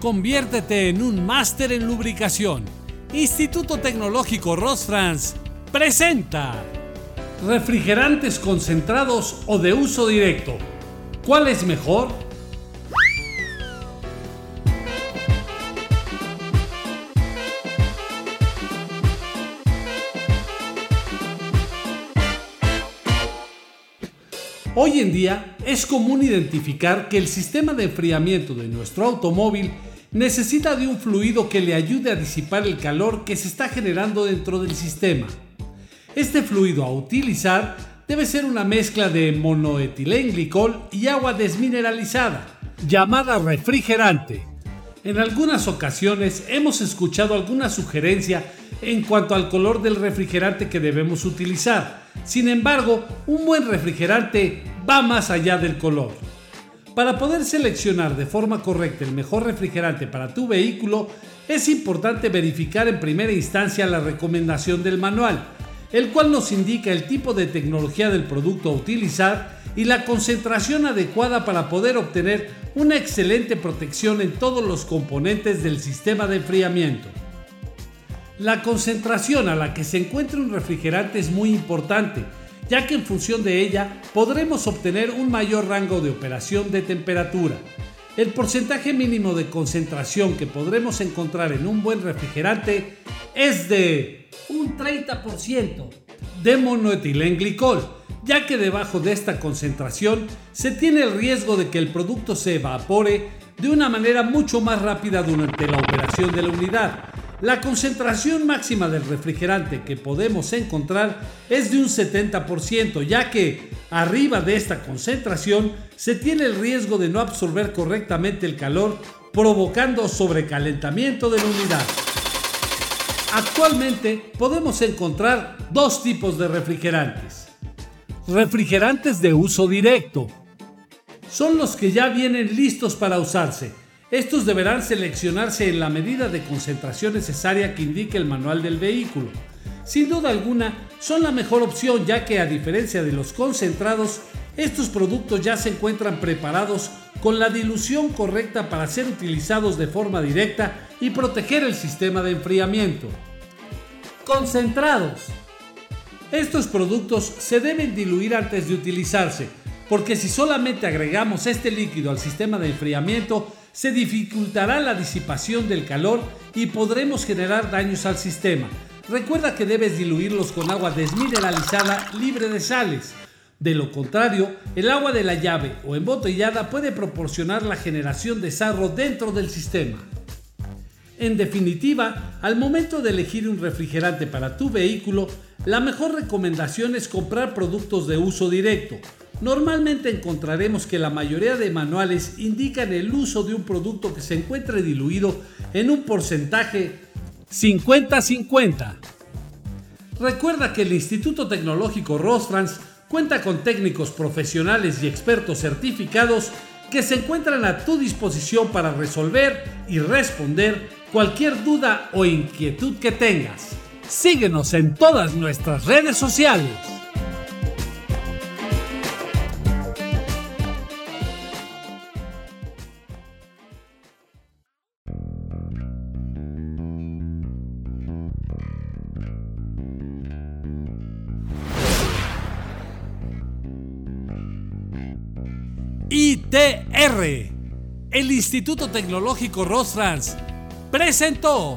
Conviértete en un máster en lubricación. Instituto Tecnológico Rosfrans presenta refrigerantes concentrados o de uso directo. ¿Cuál es mejor? Hoy en día es común identificar que el sistema de enfriamiento de nuestro automóvil necesita de un fluido que le ayude a disipar el calor que se está generando dentro del sistema. Este fluido a utilizar debe ser una mezcla de monoetilenglicol y agua desmineralizada, llamada refrigerante. En algunas ocasiones hemos escuchado alguna sugerencia en cuanto al color del refrigerante que debemos utilizar. Sin embargo, un buen refrigerante va más allá del color. Para poder seleccionar de forma correcta el mejor refrigerante para tu vehículo, es importante verificar en primera instancia la recomendación del manual, el cual nos indica el tipo de tecnología del producto a utilizar y la concentración adecuada para poder obtener una excelente protección en todos los componentes del sistema de enfriamiento. La concentración a la que se encuentra un refrigerante es muy importante, ya que en función de ella podremos obtener un mayor rango de operación de temperatura. El porcentaje mínimo de concentración que podremos encontrar en un buen refrigerante es de un 30% de monoetilenglicol, ya que debajo de esta concentración se tiene el riesgo de que el producto se evapore de una manera mucho más rápida durante la operación de la unidad, la concentración máxima del refrigerante que podemos encontrar es de un 70%, ya que arriba de esta concentración se tiene el riesgo de no absorber correctamente el calor, provocando sobrecalentamiento de la unidad. Actualmente podemos encontrar dos tipos de refrigerantes. Refrigerantes de uso directo. Son los que ya vienen listos para usarse estos deberán seleccionarse en la medida de concentración necesaria que indique el manual del vehículo. Sin duda alguna, son la mejor opción ya que a diferencia de los concentrados, estos productos ya se encuentran preparados con la dilución correcta para ser utilizados de forma directa y proteger el sistema de enfriamiento. Concentrados. Estos productos se deben diluir antes de utilizarse, porque si solamente agregamos este líquido al sistema de enfriamiento, se dificultará la disipación del calor y podremos generar daños al sistema. Recuerda que debes diluirlos con agua desmineralizada libre de sales. De lo contrario, el agua de la llave o embotellada puede proporcionar la generación de sarro dentro del sistema. En definitiva, al momento de elegir un refrigerante para tu vehículo, la mejor recomendación es comprar productos de uso directo, Normalmente encontraremos que la mayoría de manuales indican el uso de un producto que se encuentre diluido en un porcentaje 50-50. Recuerda que el Instituto Tecnológico Rosfrans cuenta con técnicos profesionales y expertos certificados que se encuentran a tu disposición para resolver y responder cualquier duda o inquietud que tengas. Síguenos en todas nuestras redes sociales. ITR, el Instituto Tecnológico Rosfrans, presentó